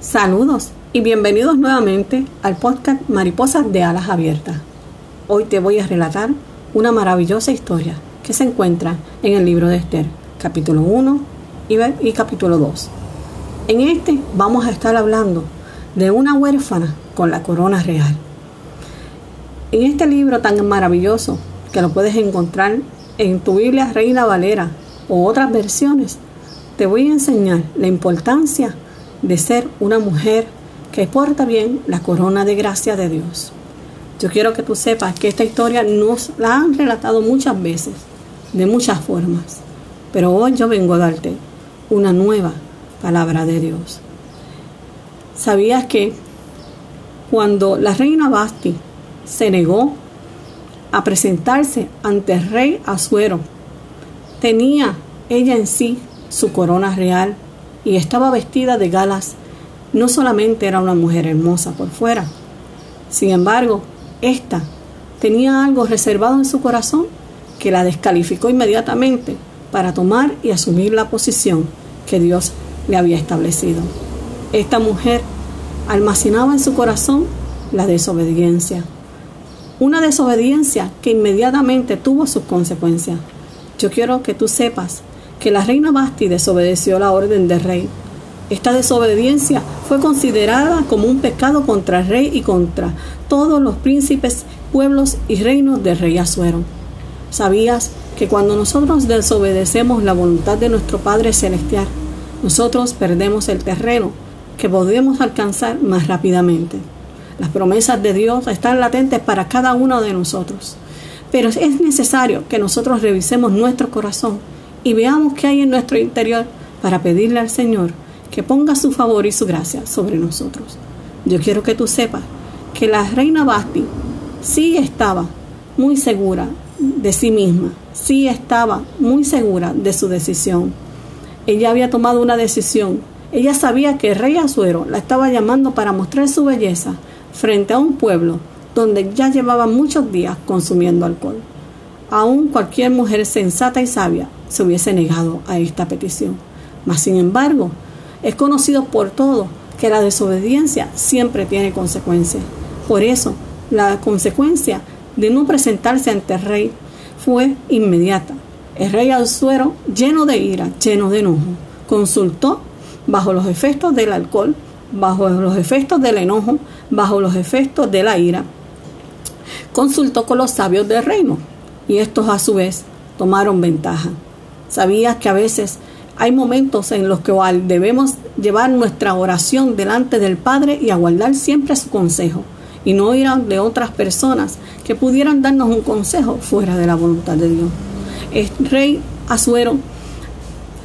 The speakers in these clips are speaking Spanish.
Saludos y bienvenidos nuevamente al podcast Mariposas de Alas Abiertas. Hoy te voy a relatar una maravillosa historia que se encuentra en el libro de Esther, capítulo 1 y, capítulo 2. En este vamos a estar hablando de una huérfana con la corona real. En este libro tan maravilloso que lo puedes encontrar en tu Biblia Reina Valera o otras versiones, te voy a enseñar la importancia de ser una mujer que porta bien la corona de gracia de Dios. Yo quiero que tú sepas que esta historia nos la han relatado muchas veces, de muchas formas, pero hoy yo vengo a darte una nueva palabra de Dios. ¿Sabías que cuando la reina Basti se negó a presentarse ante el rey Azuero, tenía ella en sí su corona real y estaba vestida de galas. No solamente era una mujer hermosa por fuera, sin embargo, esta tenía algo reservado en su corazón que la descalificó inmediatamente para tomar y asumir la posición que Dios le había establecido. Esta mujer almacenaba en su corazón la desobediencia, una desobediencia que inmediatamente tuvo sus consecuencias. Yo quiero que tú sepas que la reina Basti desobedeció la orden del rey. Esta desobediencia fue considerada como un pecado contra el rey y contra todos los príncipes, pueblos y reinos del rey Azuero. ¿Sabías que cuando nosotros desobedecemos la voluntad de nuestro Padre Celestial, nosotros perdemos el terreno que podemos alcanzar más rápidamente? Las promesas de Dios están latentes para cada uno de nosotros, pero es necesario que nosotros revisemos nuestro corazón y veamos qué hay en nuestro interior para pedirle al Señor que ponga su favor y su gracia sobre nosotros. Yo quiero que tú sepas que la reina Basti sí estaba muy segura de sí misma, sí estaba muy segura de su decisión. Ella había tomado una decisión. Ella sabía que el rey Azuero la estaba llamando para mostrar su belleza frente a un pueblo donde ya llevaba muchos días consumiendo alcohol. Aún cualquier mujer sensata y sabia se hubiese negado a esta petición. Mas, sin embargo, es conocido por todos que la desobediencia siempre tiene consecuencias. Por eso, la consecuencia de no presentarse ante el rey fue inmediata. El rey Alzuero, lleno de ira, lleno de enojo, consultó bajo los efectos del alcohol, bajo los efectos del enojo, bajo los efectos de la ira. Consultó con los sabios del reino y estos a su vez tomaron ventaja. ¿Sabías que a veces hay momentos en los que debemos llevar nuestra oración delante del Padre y aguardar siempre su consejo y no ir a de otras personas que pudieran darnos un consejo fuera de la voluntad de Dios? El rey Azuero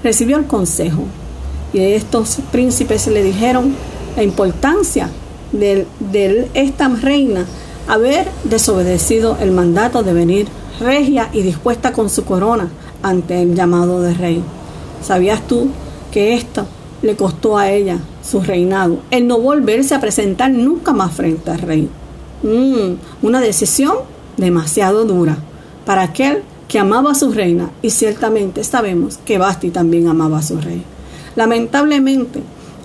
recibió el consejo y estos príncipes le dijeron la importancia de, de esta reina haber desobedecido el mandato de venir regia y dispuesta con su corona ante el llamado de rey. ¿Sabías tú que esto le costó a ella su reinado, el no volverse a presentar nunca más frente al rey? Mm, una decisión demasiado dura para aquel que amaba a su reina y ciertamente sabemos que Basti también amaba a su rey. Lamentablemente,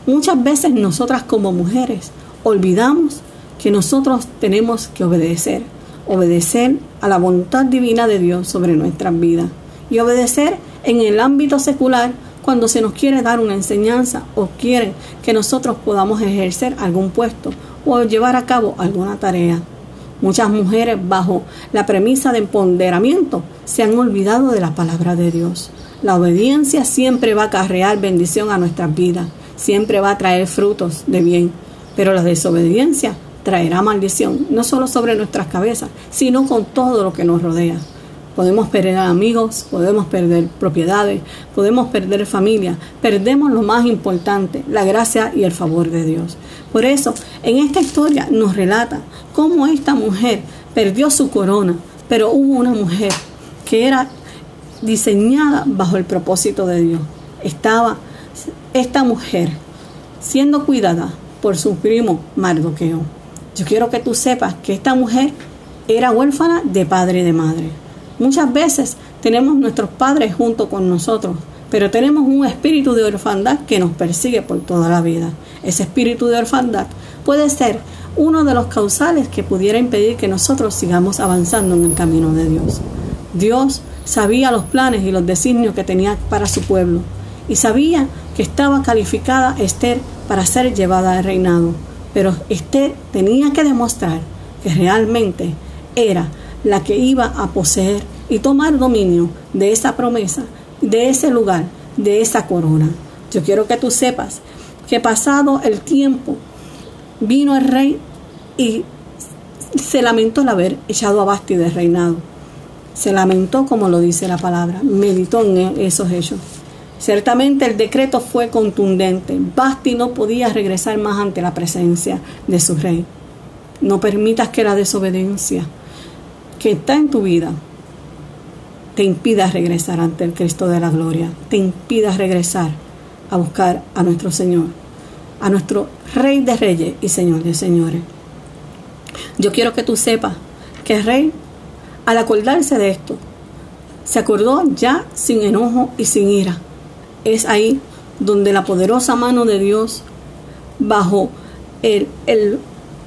muchas veces nosotras como mujeres olvidamos que nosotros tenemos que obedecer, obedecer a la voluntad divina de Dios sobre nuestras vidas y obedecer en el ámbito secular cuando se nos quiere dar una enseñanza o quieren que nosotros podamos ejercer algún puesto o llevar a cabo alguna tarea. Muchas mujeres bajo la premisa de empoderamiento se han olvidado de la palabra de Dios. La obediencia siempre va a acarrear bendición a nuestras vidas, siempre va a traer frutos de bien, pero la desobediencia traerá maldición, no solo sobre nuestras cabezas, sino con todo lo que nos rodea. Podemos perder amigos, podemos perder propiedades, podemos perder familia, perdemos lo más importante, la gracia y el favor de Dios. Por eso, en esta historia nos relata cómo esta mujer perdió su corona, pero hubo una mujer que era diseñada bajo el propósito de Dios. Estaba esta mujer siendo cuidada por su primo Mardoqueo. Yo quiero que tú sepas que esta mujer era huérfana de padre y de madre. Muchas veces tenemos nuestros padres junto con nosotros, pero tenemos un espíritu de orfandad que nos persigue por toda la vida. Ese espíritu de orfandad puede ser uno de los causales que pudiera impedir que nosotros sigamos avanzando en el camino de Dios. Dios sabía los planes y los designios que tenía para su pueblo y sabía que estaba calificada Esther para ser llevada al reinado. Pero Esther tenía que demostrar que realmente era la que iba a poseer y tomar dominio de esa promesa, de ese lugar, de esa corona. Yo quiero que tú sepas que pasado el tiempo vino el rey y se lamentó el haber echado a Basti del reinado. Se lamentó como lo dice la palabra, meditó en esos hechos. Ciertamente el decreto fue contundente. Basti no podía regresar más ante la presencia de su rey. No permitas que la desobediencia que está en tu vida te impida regresar ante el Cristo de la gloria, te impida regresar a buscar a nuestro Señor, a nuestro Rey de Reyes y Señor de Señores. Yo quiero que tú sepas que el Rey, al acordarse de esto, se acordó ya sin enojo y sin ira. Es ahí donde la poderosa mano de Dios, bajo el,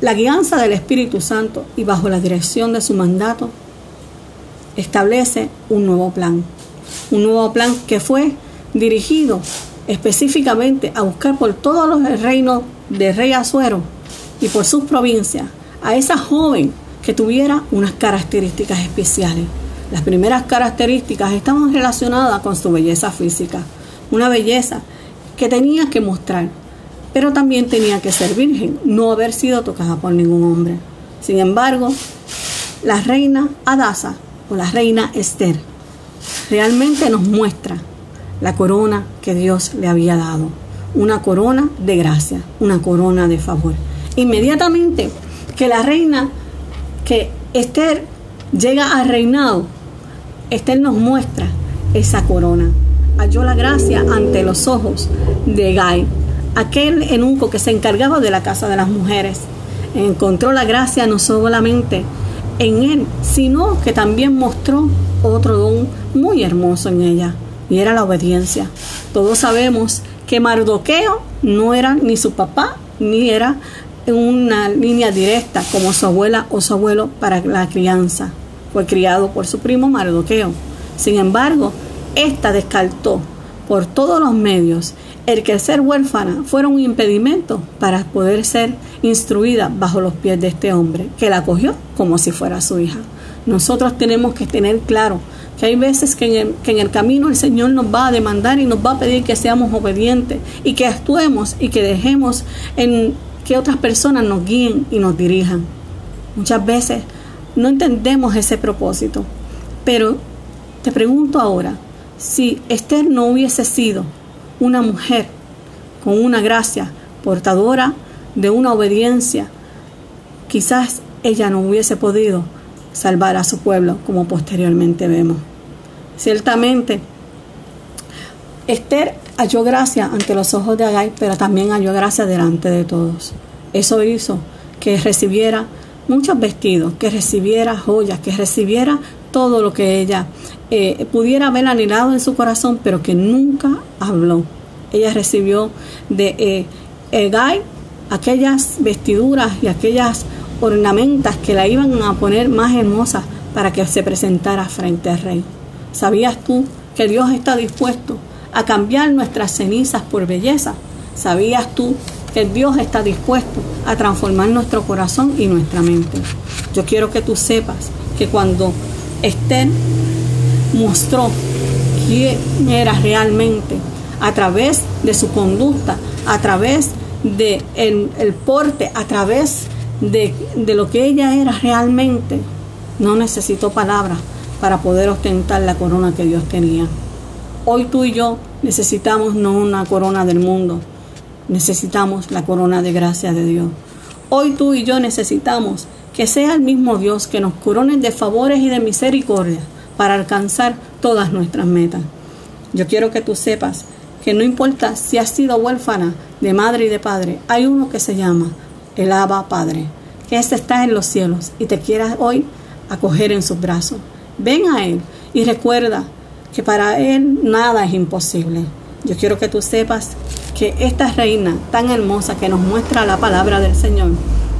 la guianza del Espíritu Santo y bajo la dirección de su mandato, establece un nuevo plan. Un nuevo plan que fue dirigido específicamente a buscar por todos los reinos de Rey Azuero y por sus provincias a esa joven que tuviera unas características especiales. Las primeras características estaban relacionadas con su belleza física, una belleza que tenía que mostrar, pero también tenía que ser virgen, no haber sido tocada por ningún hombre. Sin embargo, la reina Adasa la reina Esther, realmente nos muestra la corona que Dios le había dado. Una corona de gracia, una corona de favor. Inmediatamente que la reina, que Esther llega al reinado, Esther nos muestra esa corona. Halló la gracia ante los ojos de Gai, aquel enuco que se encargaba de la casa de las mujeres. Encontró la gracia no solamente en él, sino que también mostró otro don muy hermoso en ella, y era la obediencia. Todos sabemos que Mardoqueo no era ni su papá, ni era una línea directa como su abuela o su abuelo para la crianza. Fue criado por su primo Mardoqueo. Sin embargo, esta descartó por todos los medios el que ser huérfana fuera un impedimento para poder ser instruida bajo los pies de este hombre, que la acogió como si fuera su hija. Nosotros tenemos que tener claro que hay veces que en, el, que en el camino el Señor nos va a demandar y nos va a pedir que seamos obedientes y que actuemos y que dejemos en que otras personas nos guíen y nos dirijan. Muchas veces no entendemos ese propósito, pero te pregunto ahora, si Esther no hubiese sido una mujer con una gracia portadora de una obediencia, quizás ella no hubiese podido salvar a su pueblo como posteriormente vemos. Ciertamente, Esther halló gracia ante los ojos de Agai, pero también halló gracia delante de todos. Eso hizo que recibiera muchos vestidos, que recibiera joyas, que recibiera todo lo que ella eh, pudiera haber anhelado en su corazón, pero que nunca habló. Ella recibió de eh, aquellas vestiduras y aquellas ornamentas que la iban a poner más hermosa para que se presentara frente al rey. ¿Sabías tú que Dios está dispuesto a cambiar nuestras cenizas por belleza? ¿Sabías tú que Dios está dispuesto a transformar nuestro corazón y nuestra mente? Yo quiero que tú sepas que cuando Esther mostró quién era realmente a través de su conducta, a través de el, porte, a través de, de lo que ella era realmente. No necesitó palabras para poder ostentar la corona que Dios tenía. Hoy tú y yo necesitamos no una corona del mundo, necesitamos la corona de gracia de Dios. Hoy tú y yo necesitamos que sea el mismo Dios que nos corone de favores y de misericordia para alcanzar todas nuestras metas. Yo quiero que tú sepas que no importa si has sido huérfana de madre y de padre, hay uno que se llama el Abba Padre, que este está en los cielos y te quiera hoy acoger en sus brazos. Ven a Él y recuerda que para Él nada es imposible. Yo quiero que tú sepas que esta reina tan hermosa que nos muestra la palabra del Señor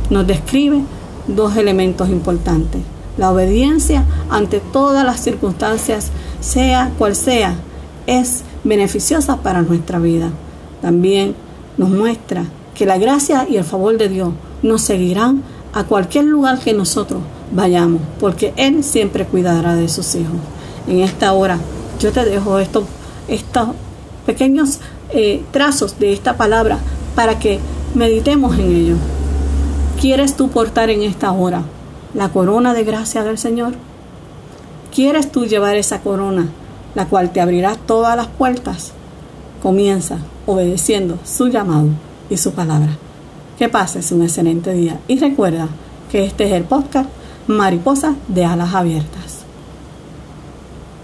nos describe dos elementos importantes. La obediencia ante todas las circunstancias, sea cual sea, es beneficiosa para nuestra vida. También nos muestra que la gracia y el favor de Dios nos seguirán a cualquier lugar que nosotros vayamos, porque Él siempre cuidará de sus hijos. En esta hora yo te dejo estos, estos pequeños eh, trazos de esta palabra para que meditemos en ello. ¿Quieres tú portar en esta hora la corona de gracia del Señor? ¿Quieres tú llevar esa corona, la cual te abrirá todas las puertas? Comienza obedeciendo su llamado y su palabra. Que pases un excelente día y recuerda que este es el podcast Mariposa de Alas Abiertas.